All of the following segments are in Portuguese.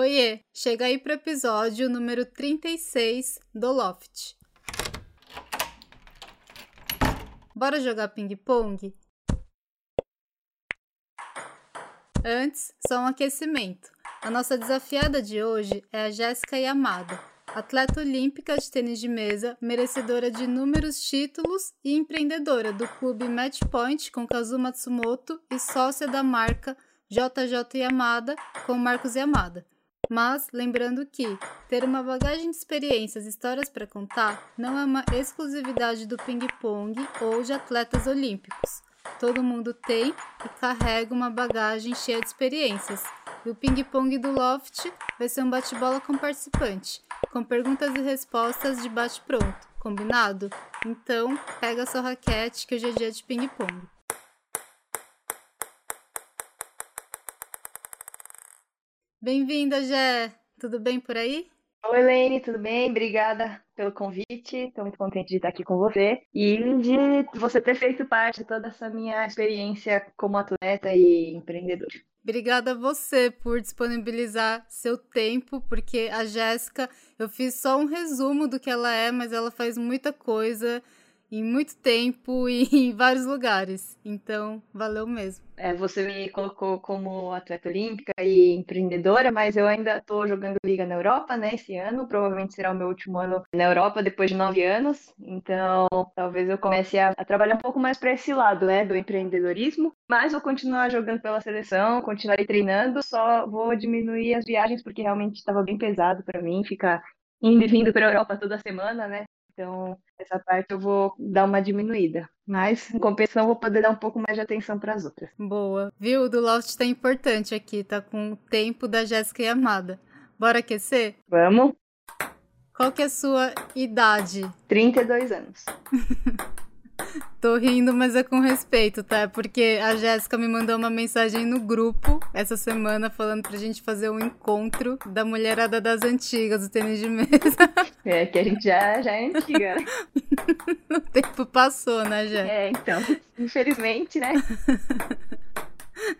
Oiê, chega aí pro episódio número 36 do Loft. Bora jogar ping-pong? Antes, só um aquecimento. A nossa desafiada de hoje é a Jéssica Yamada, atleta olímpica de tênis de mesa, merecedora de inúmeros títulos e empreendedora do clube Matchpoint com Kazu Matsumoto e sócia da marca JJ Yamada com Marcos Yamada. Mas lembrando que ter uma bagagem de experiências e histórias para contar não é uma exclusividade do ping-pong ou de atletas olímpicos. Todo mundo tem e carrega uma bagagem cheia de experiências. E o ping-pong do Loft vai ser um bate-bola com participante, com perguntas e respostas de bate-pronto. Combinado? Então, pega sua raquete que hoje é dia de ping-pong. Bem-vinda, Jé! Tudo bem por aí? Oi, Elaine, tudo bem? Obrigada pelo convite. Estou muito contente de estar aqui com você e de você ter feito parte de toda essa minha experiência como atleta e empreendedor. Obrigada a você por disponibilizar seu tempo, porque a Jéssica, eu fiz só um resumo do que ela é, mas ela faz muita coisa em muito tempo e em vários lugares. Então, valeu mesmo. É, você me colocou como atleta olímpica e empreendedora, mas eu ainda estou jogando liga na Europa, né? Esse ano, provavelmente será o meu último ano na Europa depois de nove anos. Então, talvez eu comece a, a trabalhar um pouco mais para esse lado, né, do empreendedorismo. Mas vou continuar jogando pela seleção, continuarei treinando. Só vou diminuir as viagens porque realmente estava bem pesado para mim ficar indo e vindo para a Europa toda semana, né? Então, essa parte eu vou dar uma diminuída. Mas, em compensação, vou poder dar um pouco mais de atenção para as outras. Boa. Viu? O do Loft tá importante aqui, tá com o tempo da Jéssica e Amada. Bora aquecer? Vamos. Qual que é a sua idade? 32 anos. Tô rindo, mas é com respeito, tá? Porque a Jéssica me mandou uma mensagem no grupo essa semana falando pra gente fazer um encontro da mulherada das antigas, do tênis de mesa. É, que a gente já, já é antiga, né? o tempo passou, né, Jé? É, então, infelizmente, né?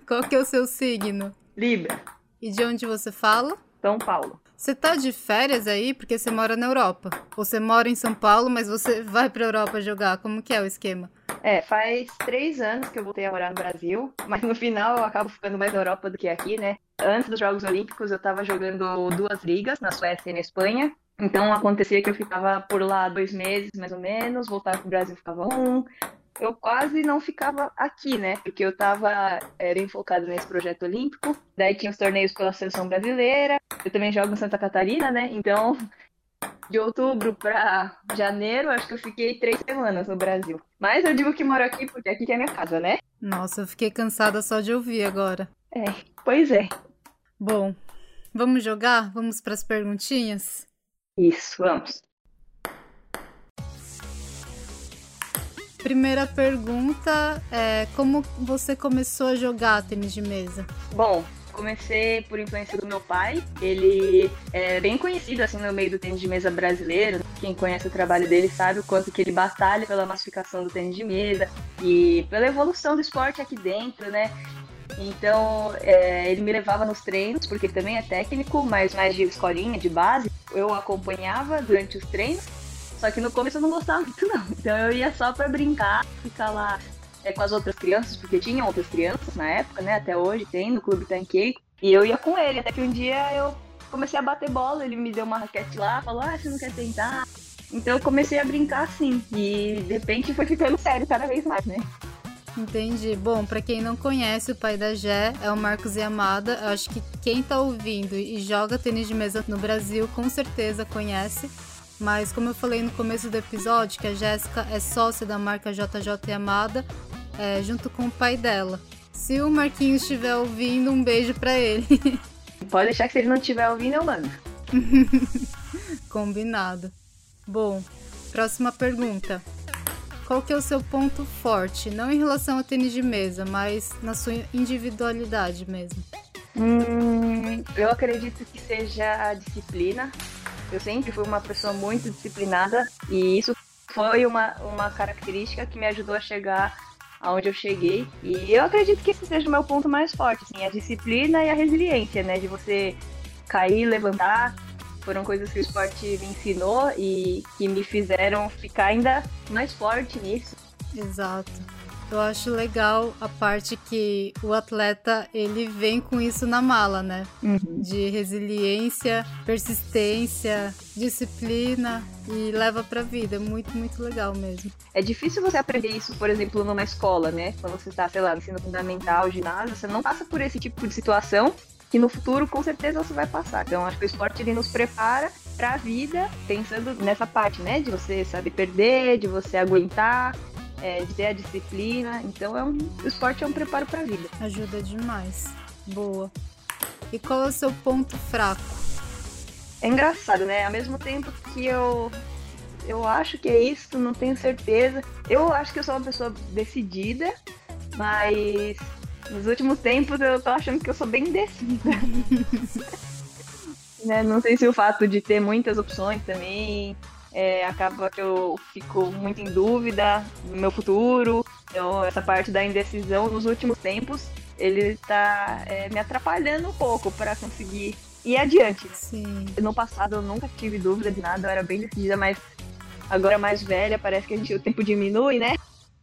Qual que é o seu signo? Libra. E de onde você fala? São Paulo. Você tá de férias aí porque você mora na Europa? Você mora em São Paulo, mas você vai pra Europa jogar? Como que é o esquema? É, faz três anos que eu voltei a morar no Brasil, mas no final eu acabo ficando mais na Europa do que aqui, né? Antes dos Jogos Olímpicos eu tava jogando duas ligas, na Suécia e na Espanha. Então acontecia que eu ficava por lá dois meses, mais ou menos, voltava pro Brasil ficava um, eu quase não ficava aqui, né? Porque eu tava é, bem focado nesse projeto olímpico. Daí tinha os torneios pela seleção brasileira. Eu também jogo em Santa Catarina, né? Então, de outubro para janeiro, acho que eu fiquei três semanas no Brasil. Mas eu digo que moro aqui porque aqui que é minha casa, né? Nossa, eu fiquei cansada só de ouvir agora. É, pois é. Bom, vamos jogar? Vamos para as perguntinhas? Isso, vamos. Primeira pergunta é como você começou a jogar tênis de mesa? Bom, comecei por influência do meu pai. Ele é bem conhecido assim no meio do tênis de mesa brasileiro. Quem conhece o trabalho dele sabe o quanto que ele batalha pela massificação do tênis de mesa e pela evolução do esporte aqui dentro, né? Então, é, ele me levava nos treinos, porque ele também é técnico, mas mais de escolinha, de base. Eu acompanhava durante os treinos só que no começo eu não gostava muito, não. Então eu ia só pra brincar, ficar lá é, com as outras crianças, porque tinham outras crianças na época, né? Até hoje tem no Clube Tanquei. E eu ia com ele, até que um dia eu comecei a bater bola, ele me deu uma raquete lá, falou, ah, você não quer tentar? Então eu comecei a brincar assim. E de repente foi ficando sério cada vez mais, né? Entendi. Bom, para quem não conhece, o pai da Jé é o Marcos Yamada. Eu acho que quem tá ouvindo e joga tênis de mesa no Brasil com certeza conhece. Mas como eu falei no começo do episódio, que a Jéssica é sócia da marca JJ Amada, é, junto com o pai dela. Se o Marquinhos estiver ouvindo, um beijo para ele. Pode deixar que se ele não estiver ouvindo, eu mando. Combinado. Bom, próxima pergunta. Qual que é o seu ponto forte? Não em relação ao tênis de mesa, mas na sua individualidade mesmo. Hum, eu acredito que seja a disciplina. Eu sempre fui uma pessoa muito disciplinada e isso foi uma, uma característica que me ajudou a chegar aonde eu cheguei. E eu acredito que esse seja o meu ponto mais forte, assim, a disciplina e a resiliência, né? De você cair, levantar. Foram coisas que o esporte me ensinou e que me fizeram ficar ainda mais forte nisso. Exato. Eu acho legal a parte que o atleta ele vem com isso na mala, né? Uhum. De resiliência, persistência, disciplina e leva pra vida. É muito, muito legal mesmo. É difícil você aprender isso, por exemplo, numa escola, né? Quando você está, sei lá, no ensino fundamental, ginásio, você não passa por esse tipo de situação que no futuro com certeza você vai passar. Então acho que o esporte ele nos prepara para a vida, pensando nessa parte, né, de você saber perder, de você aguentar, é, de ter a disciplina. Então é um, o esporte é um preparo para a vida. Ajuda demais. Boa. E qual é o seu ponto fraco? É engraçado, né? Ao mesmo tempo que eu eu acho que é isso, não tenho certeza. Eu acho que eu sou uma pessoa decidida, mas nos últimos tempos eu tô achando que eu sou bem indecisa. né? Não sei se o fato de ter muitas opções também é, acaba que eu fico muito em dúvida do meu futuro. Então, essa parte da indecisão nos últimos tempos, ele está é, me atrapalhando um pouco para conseguir ir adiante. Sim. No passado eu nunca tive dúvida de nada, eu era bem decidida, mas agora mais velha, parece que a gente, o tempo diminui, né?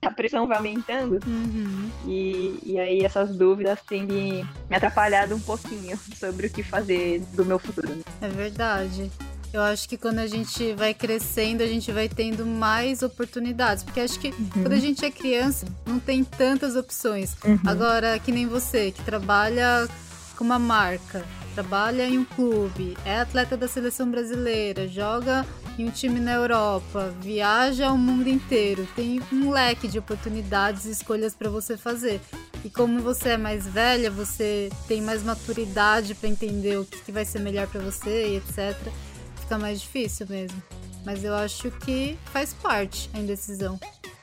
A pressão vai aumentando. Uhum. E, e aí essas dúvidas têm me, me atrapalhado um pouquinho sobre o que fazer do meu futuro. É verdade. Eu acho que quando a gente vai crescendo, a gente vai tendo mais oportunidades. Porque acho que uhum. quando a gente é criança, não tem tantas opções. Uhum. Agora, que nem você, que trabalha com uma marca, trabalha em um clube, é atleta da seleção brasileira, joga em um time na Europa, viaja ao mundo inteiro, tem um leque de oportunidades e escolhas para você fazer. E como você é mais velha, você tem mais maturidade para entender o que, que vai ser melhor para você e etc fica mais difícil mesmo. Mas eu acho que faz parte a indecisão.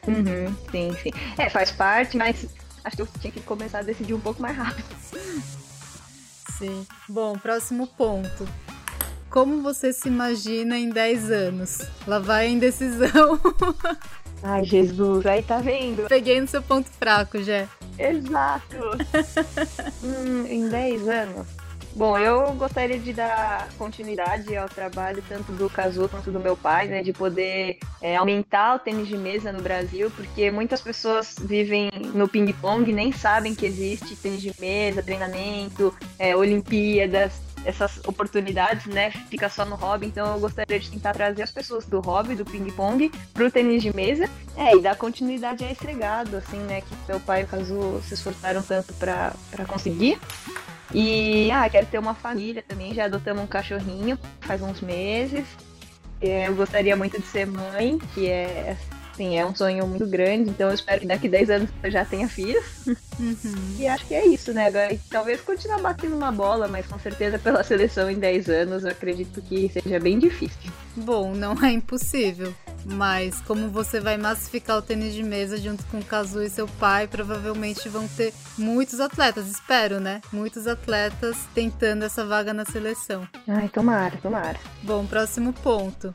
Uhum, sim, sim. É, faz parte, mas acho que eu tinha que começar a decidir um pouco mais rápido. Sim. Bom, próximo ponto. Como você se imagina em 10 anos? Lá vai a indecisão. Ai, Jesus, aí tá vendo? Peguei no seu ponto fraco, já. Exato. hum, em 10 anos. Bom, eu gostaria de dar continuidade ao trabalho tanto do Kazu quanto do meu pai, né, de poder é, aumentar o tênis de mesa no Brasil, porque muitas pessoas vivem no ping-pong e nem sabem que existe tênis de mesa, treinamento, é, Olimpíadas, essas oportunidades, né, fica só no hobby, então eu gostaria de tentar trazer as pessoas do hobby, do ping-pong, pro tênis de mesa, é, e dar continuidade a esse legado, assim, né, que meu pai e o Kazu se esforçaram tanto para conseguir. E, ah, quero ter uma família também. Já adotamos um cachorrinho faz uns meses. Eu gostaria muito de ser mãe, que é, assim, é um sonho muito grande. Então eu espero que daqui 10 anos eu já tenha filhos. Uhum. E acho que é isso, né? Agora, talvez continuar batendo uma bola, mas com certeza pela seleção em 10 anos eu acredito que seja bem difícil. Bom, não é impossível. Mas como você vai massificar o tênis de mesa junto com o Kazu e seu pai, provavelmente vão ter muitos atletas, espero, né? Muitos atletas tentando essa vaga na seleção. Ai, tomara, tomara. Bom, próximo ponto.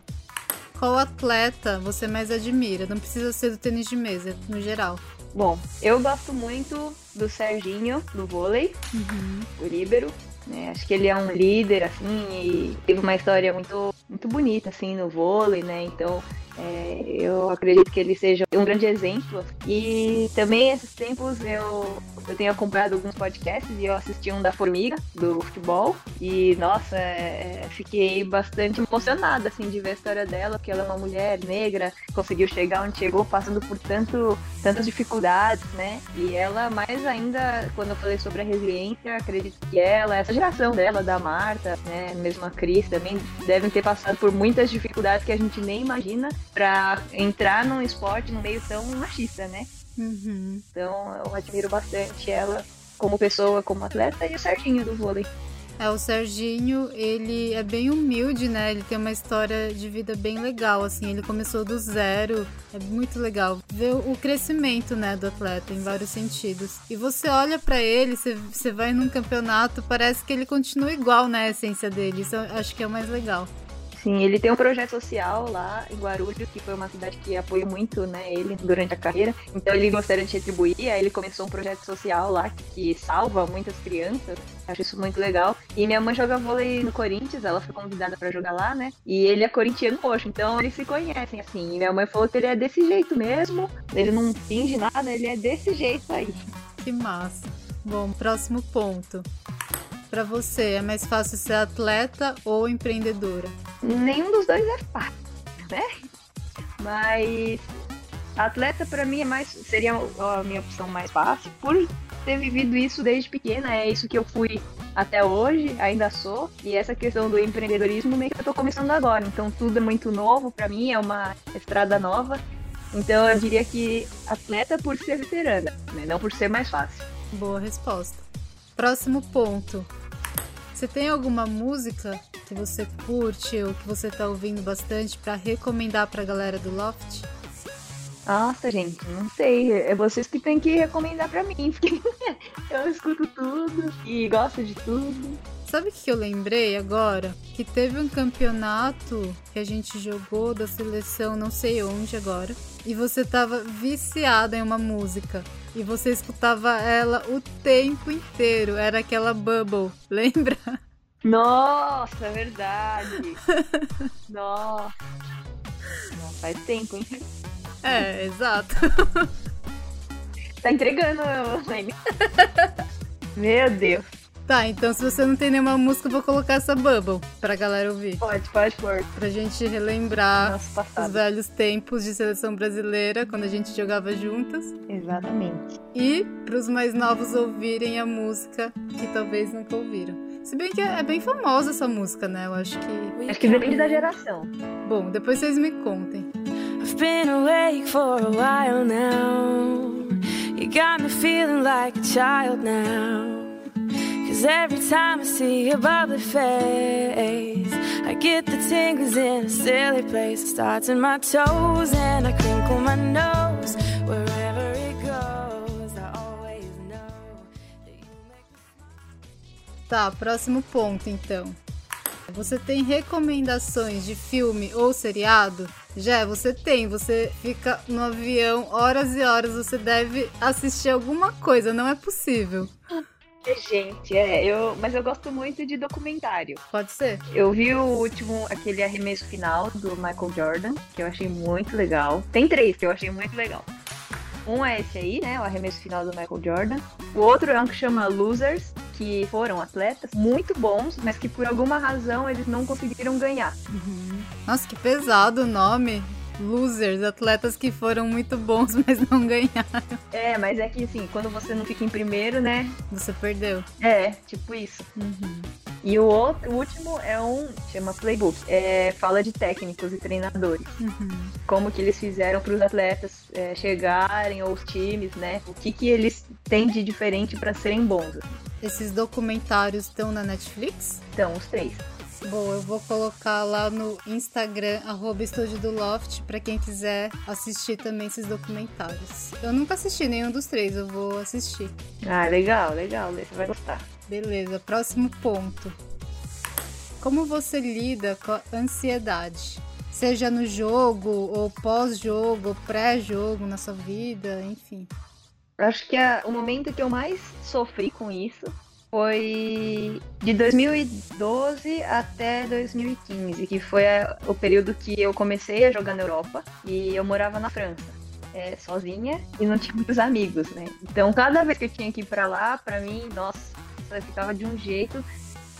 Qual atleta você mais admira? Não precisa ser do tênis de mesa, no geral. Bom, eu gosto muito do Serginho, do vôlei, uhum. do líbero. Né? Acho que ele é um líder, assim, e teve uma história muito, muito bonita, assim, no vôlei, né? Então, é, eu acredito que ele seja um grande exemplo. E também, esses tempos, eu, eu tenho acompanhado alguns podcasts e eu assisti um da Formiga, do futebol. E, nossa, é, é, fiquei bastante emocionada, assim, de ver a história dela, porque ela é uma mulher negra, conseguiu chegar onde chegou, passando por tanto, tantas dificuldades, né? E ela, mais ainda, quando eu falei sobre a resiliência, acredito que ela, essa geração dela, da Marta, né, mesmo a Cris, também devem ter passado por muitas dificuldades que a gente nem imagina para entrar num esporte num meio tão machista, né? Uhum. Então eu admiro bastante ela como pessoa, como atleta e o Serginho do vôlei. É, o Serginho, ele é bem humilde, né? Ele tem uma história de vida bem legal, assim. Ele começou do zero, é muito legal ver o crescimento, né, do atleta em vários sentidos. E você olha para ele, você, você vai num campeonato, parece que ele continua igual, né, a essência dele. Isso eu acho que é o mais legal. Sim, ele tem um projeto social lá em Guarulhos, que foi uma cidade que apoiou muito, né, ele durante a carreira. Então ele gostaria de retribuir, aí ele começou um projeto social lá que salva muitas crianças. Acho isso muito legal. E minha mãe joga vôlei no Corinthians, ela foi convidada para jogar lá, né? E ele é corintiano roxo, então eles se conhecem assim. E minha mãe falou que ele é desse jeito mesmo, ele não finge nada, ele é desse jeito aí. Que massa. Bom, próximo ponto. Para você, é mais fácil ser atleta ou empreendedora? Nenhum dos dois é fácil, né? Mas atleta para mim é mais seria a minha opção mais fácil por ter vivido isso desde pequena, é isso que eu fui até hoje, ainda sou. E essa questão do empreendedorismo meio que eu tô começando agora, então tudo é muito novo para mim, é uma estrada nova. Então eu diria que atleta por ser veterana, né? não por ser mais fácil. Boa resposta. Próximo ponto. Você tem alguma música que você curte ou que você tá ouvindo bastante para recomendar pra galera do Loft? Nossa, gente, não sei. É vocês que tem que recomendar para mim, porque eu escuto tudo e gosto de tudo. Sabe o que eu lembrei agora? Que teve um campeonato que a gente jogou da seleção não sei onde agora. E você tava viciada em uma música. E você escutava ela o tempo inteiro. Era aquela Bubble, lembra? Nossa, é verdade. Nossa. Não, faz tempo, hein? É, exato. Tá entregando, Lene. Meu Deus. Tá, então se você não tem nenhuma música, eu vou colocar essa Bubble pra galera ouvir. Pode, pode pôr. Pra gente relembrar os velhos tempos de seleção brasileira, quando a gente jogava juntas. Exatamente. E pros mais novos ouvirem a música que talvez nunca ouviram. Se bem que é bem famosa essa música, né? Eu acho que. Acho que depende da geração. Bom, depois vocês me contem. I've been awake for a while now. You got me feeling like a child now. Cause every time I see your bubbly face, I get the tingles in a silly place. It starts in my toes and I crinkle my nose. Tá, próximo ponto então. Você tem recomendações de filme ou seriado? Já, você tem. Você fica no avião horas e horas. Você deve assistir alguma coisa. Não é possível. Gente, é, eu, mas eu gosto muito de documentário. Pode ser? Eu vi o último, aquele arremesso final do Michael Jordan, que eu achei muito legal. Tem três que eu achei muito legal. Um é esse aí, né? O arremesso final do Michael Jordan. O outro é um que chama Losers, que foram atletas muito bons, mas que por alguma razão eles não conseguiram ganhar. Nossa, que pesado o nome. Losers, atletas que foram muito bons, mas não ganharam. É, mas é que assim, quando você não fica em primeiro, né? Você perdeu. É, tipo isso. E o outro, o último é um, chama Playbook. É, fala de técnicos e treinadores. Como que eles fizeram para os atletas é, chegarem, ou os times, né? O que que eles têm de diferente para serem bons. Esses documentários estão na Netflix? Então, os três. Bom, eu vou colocar lá no Instagram, arroba Estúdio do Loft, pra quem quiser assistir também esses documentários. Eu nunca assisti nenhum dos três, eu vou assistir. Ah, legal, legal. Você vai gostar. Beleza, próximo ponto. Como você lida com a ansiedade? Seja no jogo, ou pós-jogo, ou pré-jogo na sua vida, enfim. Acho que a- o momento que eu mais sofri com isso foi de 2012 até 2015, que foi a- o período que eu comecei a jogar na Europa e eu morava na França, é, sozinha e não tinha muitos amigos, né? Então cada vez que eu tinha que ir pra lá, pra mim, nossa, eu ficava de um jeito.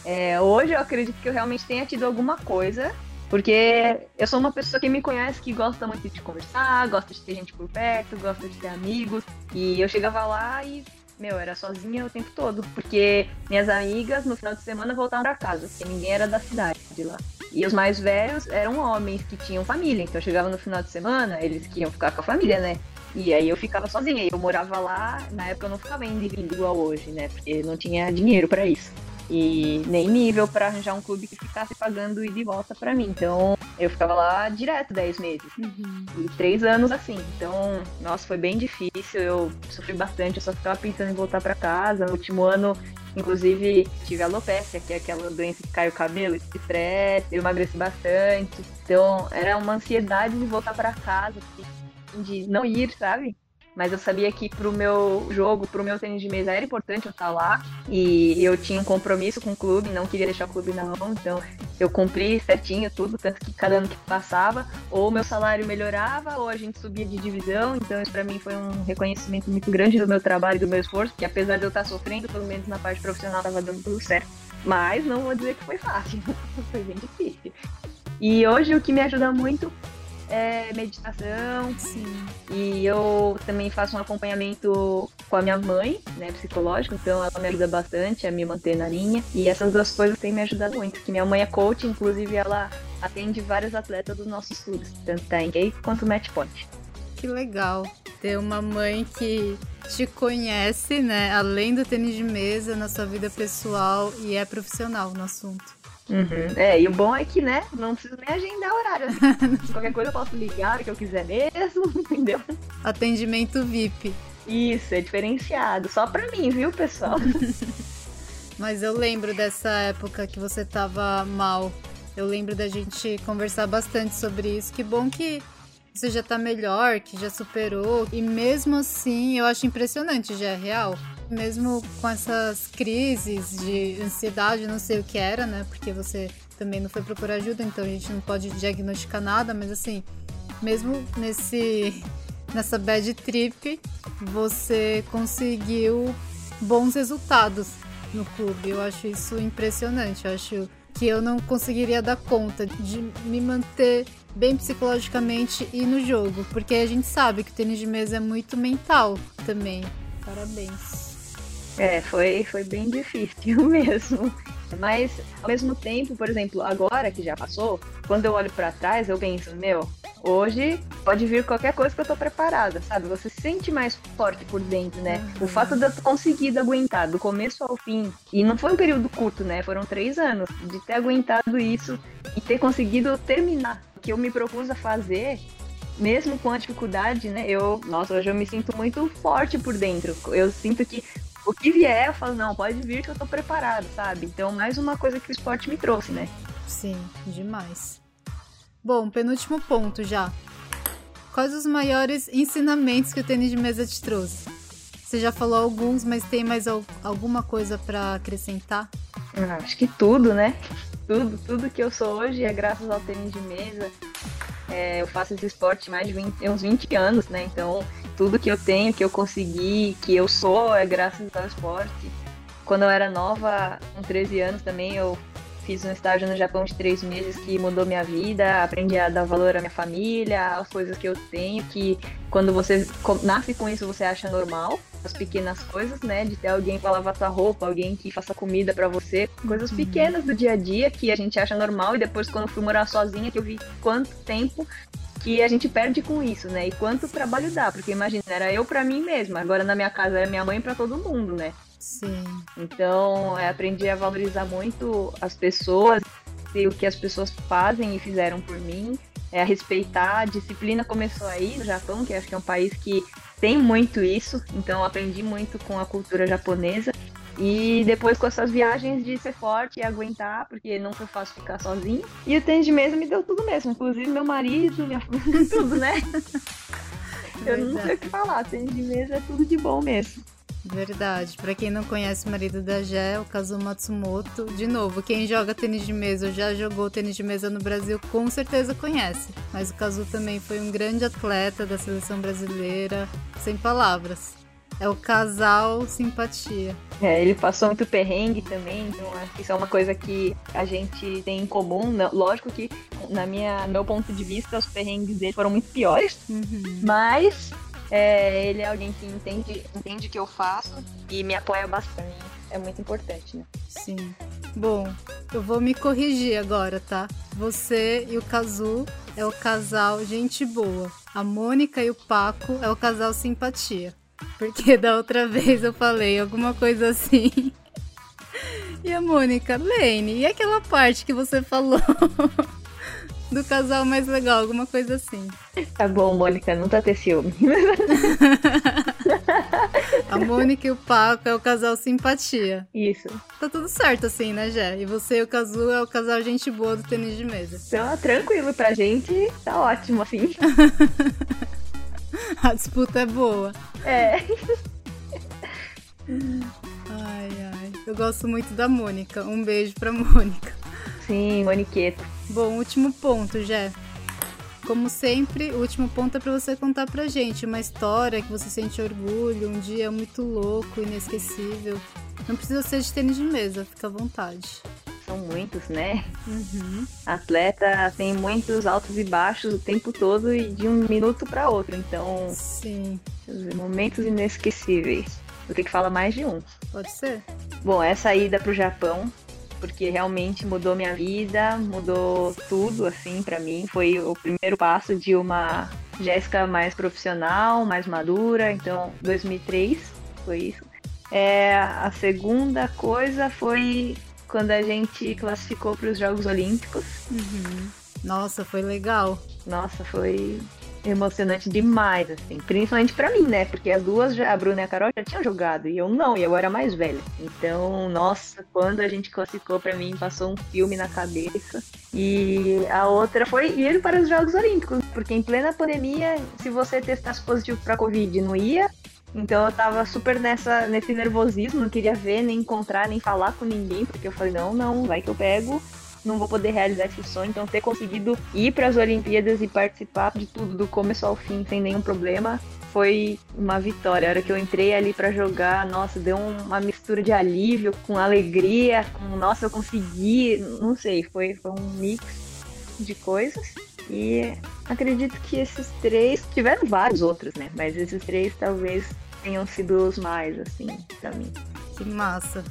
É, hoje eu acredito que eu realmente tenha tido alguma coisa, porque eu sou uma pessoa que me conhece que gosta muito de conversar, gosta de ter gente por perto, gosta de ter amigos. E eu chegava lá e, meu, era sozinha o tempo todo. Porque minhas amigas no final de semana voltavam pra casa, porque ninguém era da cidade de lá. E os mais velhos eram homens que tinham família. Então eu chegava no final de semana, eles queriam ficar com a família, né? E aí eu ficava sozinha. Eu morava lá, na época eu não ficava indo e vindo igual hoje, né? Porque não tinha dinheiro pra isso. E nem nível pra arranjar um clube que ficasse pagando ida e volta pra mim. Então eu ficava lá direto 10 meses. E três anos assim. Então, nossa, foi bem difícil. Eu sofri bastante. Eu só ficava pensando em voltar pra casa. No último ano Inclusive, tive alopecia, que é aquela doença que cai o cabelo, estresse, eu emagreci bastante. Então, era uma ansiedade de voltar para casa, de não ir, sabe? Mas eu sabia que pro meu jogo, pro meu tênis de mesa era importante eu estar lá e eu tinha um compromisso com o clube, não queria deixar o clube na mão, então eu cumpri certinho tudo, tanto que cada ano que passava, ou meu salário melhorava, ou a gente subia de divisão, então isso para mim foi um reconhecimento muito grande do meu trabalho e do meu esforço, que apesar de eu estar sofrendo, pelo menos na parte profissional estava dando tudo certo. Mas não vou dizer que foi fácil, foi bem difícil. E hoje o que me ajuda muito é meditação. Sim. E eu também faço um acompanhamento com a minha mãe, né, psicológico, então ela me ajuda bastante a me manter na linha. E essas duas coisas têm me ajudado muito. Que minha mãe é coach, inclusive ela atende vários atletas dos nossos clubes, tanto da NBA quanto Match Point. Que legal ter uma mãe que te conhece, né, além do tênis de mesa, na sua vida pessoal e é profissional no assunto. Uhum. É, e o bom é que, né, não preciso nem agendar horário. Qualquer coisa eu posso ligar o que eu quiser mesmo, entendeu? Atendimento VIP. Isso, é diferenciado. Só pra mim, viu, pessoal? Mas eu lembro dessa época que você tava mal. Eu lembro da gente conversar bastante sobre isso. Que bom que você já tá melhor, que já superou. E mesmo assim, eu acho impressionante, já é real mesmo com essas crises de ansiedade, não sei o que era, né? Porque você também não foi procurar ajuda, então a gente não pode diagnosticar nada, mas assim, mesmo nesse nessa bad trip, você conseguiu bons resultados no clube. Eu acho isso impressionante. Eu acho que eu não conseguiria dar conta de me manter bem psicologicamente e no jogo, porque a gente sabe que o tênis de mesa é muito mental também. Parabéns. É, foi, foi bem difícil mesmo. Mas, ao mesmo tempo, por exemplo, agora que já passou, quando eu olho para trás, eu penso, meu, hoje pode vir qualquer coisa que eu tô preparada, sabe? Você se sente mais forte por dentro, né? Uhum. O fato de eu ter conseguido aguentar do começo ao fim, e não foi um período curto, né? Foram três anos, de ter aguentado isso e ter conseguido terminar o que eu me propus a fazer, mesmo com a dificuldade, né? Eu, nossa, hoje eu me sinto muito forte por dentro. Eu sinto que o que vier, eu falo, não, pode vir que eu tô preparado, sabe? Então, mais uma coisa que o esporte me trouxe, né? Sim, demais. Bom, penúltimo ponto já. Quais os maiores ensinamentos que o tênis de mesa te trouxe? Você já falou alguns, mas tem mais alguma coisa para acrescentar? Ah, acho que tudo, né? Tudo, tudo que eu sou hoje é graças ao tênis de mesa. É, eu faço esse esporte mais de 20, uns 20 anos, né? Então, tudo que eu tenho, que eu consegui, que eu sou, é graças ao esporte. Quando eu era nova, com 13 anos também, eu fiz um estágio no Japão de três meses que mudou minha vida, aprendi a dar valor à minha família, às coisas que eu tenho, que quando você nasce com isso você acha normal, as pequenas coisas, né, de ter alguém para lavar sua roupa, alguém que faça comida para você, coisas uhum. pequenas do dia a dia que a gente acha normal e depois quando eu fui morar sozinha que eu vi quanto tempo que a gente perde com isso, né? E quanto trabalho dá, porque imagina, era eu para mim mesma, agora na minha casa era minha mãe para todo mundo, né? Sim. Então, é, aprendi a valorizar muito as pessoas e o que as pessoas fazem e fizeram por mim, é, a respeitar. A disciplina começou aí no Japão, que acho que é um país que tem muito isso, então aprendi muito com a cultura japonesa. E depois com essas viagens de ser forte e aguentar, porque não foi fácil ficar sozinho. E o tênis de mesa me deu tudo mesmo, inclusive meu marido, minha tudo, né? Eu não sei o que falar, tênis de mesa é tudo de bom mesmo. Verdade. Para quem não conhece o marido da Jé, o Kazu Matsumoto, de novo, quem joga tênis de mesa ou já jogou tênis de mesa no Brasil, com certeza conhece. Mas o Kazu também foi um grande atleta da seleção brasileira, sem palavras. É o casal simpatia. É, ele passou muito perrengue também, então acho que isso é uma coisa que a gente tem em comum. Lógico que, na minha meu ponto de vista, os perrengues dele foram muito piores, uhum. mas é, ele é alguém que entende, entende o que eu faço e me apoia bastante. É muito importante, né? Sim. Bom, eu vou me corrigir agora, tá? Você e o Kazu é o casal gente boa. A Mônica e o Paco é o casal simpatia. Porque da outra vez eu falei alguma coisa assim. E a Mônica, Lane, e aquela parte que você falou? do casal mais legal, alguma coisa assim. Tá bom, Mônica, não tá ter ciúme. A Mônica e o Paco é o casal simpatia. Isso. Tá tudo certo assim, né, Jé? E você e o Cazu é o casal gente boa do tênis de mesa. Então, tranquilo pra gente, tá ótimo, assim. A disputa é boa. É. Ai, ai. Eu gosto muito da Mônica. Um beijo pra Mônica. Sim, Moniqueta. Bom, último ponto, Jé. Como sempre, o último ponto é para você contar pra gente uma história que você sente orgulho, um dia muito louco, inesquecível. Não precisa ser de tênis de mesa, fica à vontade. São muitos, né? Uhum. Atleta tem muitos altos e baixos o tempo todo e de um minuto para outro. Então, Sim, momentos inesquecíveis. Vou ter que falar mais de um. pode ser? Bom, essa ida pro Japão, porque realmente mudou minha vida, mudou tudo, assim, para mim. Foi o primeiro passo de uma Jéssica mais profissional, mais madura. Então, 2003 foi isso. É, a segunda coisa foi quando a gente classificou para os Jogos Olímpicos. Uhum. Nossa, foi legal. Nossa, foi emocionante demais, assim. Principalmente pra mim, né? Porque as duas, a Bruna e a Carol, já tinham jogado. E eu não, e eu era mais velha. Então, nossa, quando a gente classificou pra mim, passou um filme na cabeça. E a outra foi ir para os Jogos Olímpicos. Porque em plena pandemia, se você testasse positivo pra Covid, não ia. Então eu tava super nessa, nesse nervosismo, não queria ver, nem encontrar, nem falar com ninguém, porque eu falei, não, não, vai que eu pego não vou poder realizar esse sonho. Então, ter conseguido ir para as Olimpíadas e participar de tudo, do começo ao fim, sem nenhum problema, foi uma vitória. A hora que eu entrei ali para jogar, nossa, deu uma mistura de alívio com alegria, com nossa, eu consegui, não sei, foi, foi um mix de coisas. E acredito que esses três, tiveram vários outros, né? Mas esses três talvez tenham sido os mais, assim, pra mim. Que massa.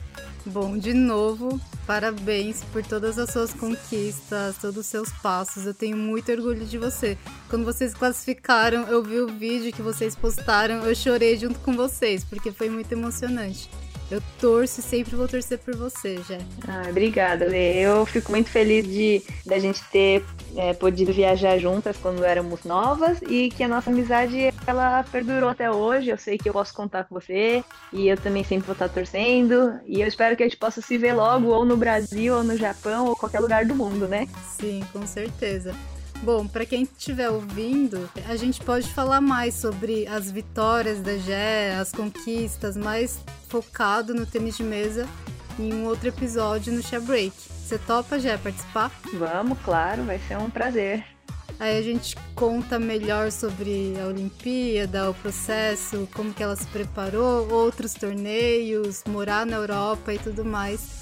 Bom, de novo, parabéns por todas as suas conquistas, todos os seus passos. Eu tenho muito orgulho de você. Quando vocês classificaram, eu vi o vídeo que vocês postaram, eu chorei junto com vocês, porque foi muito emocionante. Eu torço e sempre vou torcer por você, já. Ah, obrigada, Lê. Eu fico muito feliz de da gente ter é, podido viajar juntas quando éramos novas e que a nossa amizade ela perdurou até hoje. Eu sei que eu posso contar com você e eu também sempre vou estar torcendo. E eu espero que a gente possa se ver logo ou no Brasil, ou no Japão, ou qualquer lugar do mundo, né? Sim, com certeza. Bom, para quem estiver ouvindo, a gente pode falar mais sobre as vitórias da Gé, as conquistas, mais focado no tênis de mesa em um outro episódio no Share Break. Você topa, Gé, participar? Vamos, claro, vai ser um prazer. Aí a gente conta melhor sobre a Olimpíada, o processo, como que ela se preparou, outros torneios, morar na Europa e tudo mais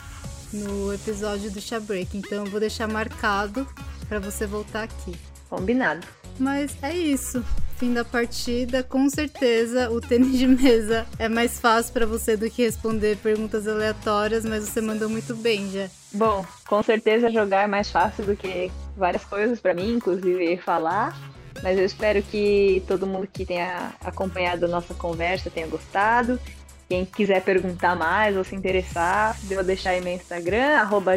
no episódio do Share Break. Então eu vou deixar marcado para você voltar aqui. Combinado. Mas é isso. Fim da partida, com certeza o tênis de mesa é mais fácil para você do que responder perguntas aleatórias, mas você mandou muito bem já. Bom, com certeza jogar é mais fácil do que várias coisas para mim, inclusive falar. Mas eu espero que todo mundo que tenha acompanhado a nossa conversa tenha gostado quem quiser perguntar mais ou se interessar, vou deixar aí meu Instagram, arroba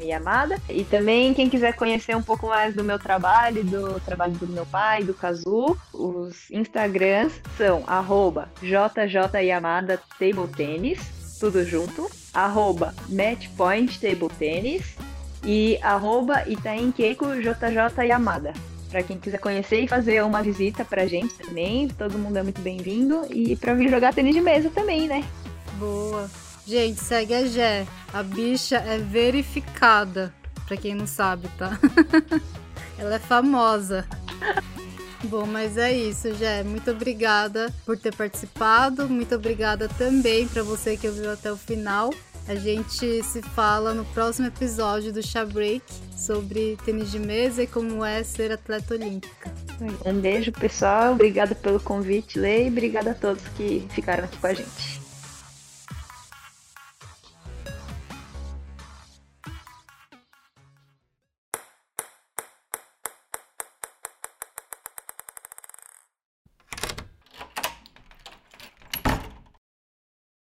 Yamada. E também quem quiser conhecer um pouco mais do meu trabalho, do trabalho do meu pai, do Kazu, os Instagrams são arroba JJYamada Table Tennis, tudo junto, arroba Matchpoint e arroba para quem quiser conhecer e fazer uma visita pra gente também. Todo mundo é muito bem-vindo. E pra vir jogar tênis de mesa também, né? Boa. Gente, segue a Gé. A bicha é verificada, pra quem não sabe, tá? Ela é famosa. Bom, mas é isso, Gé. Muito obrigada por ter participado. Muito obrigada também para você que ouviu até o final. A gente se fala no próximo episódio do Chá Break sobre tênis de mesa e como é ser atleta olímpica. Um beijo, pessoal. Obrigada pelo convite, Lei. Obrigada a todos que ficaram aqui com a gente.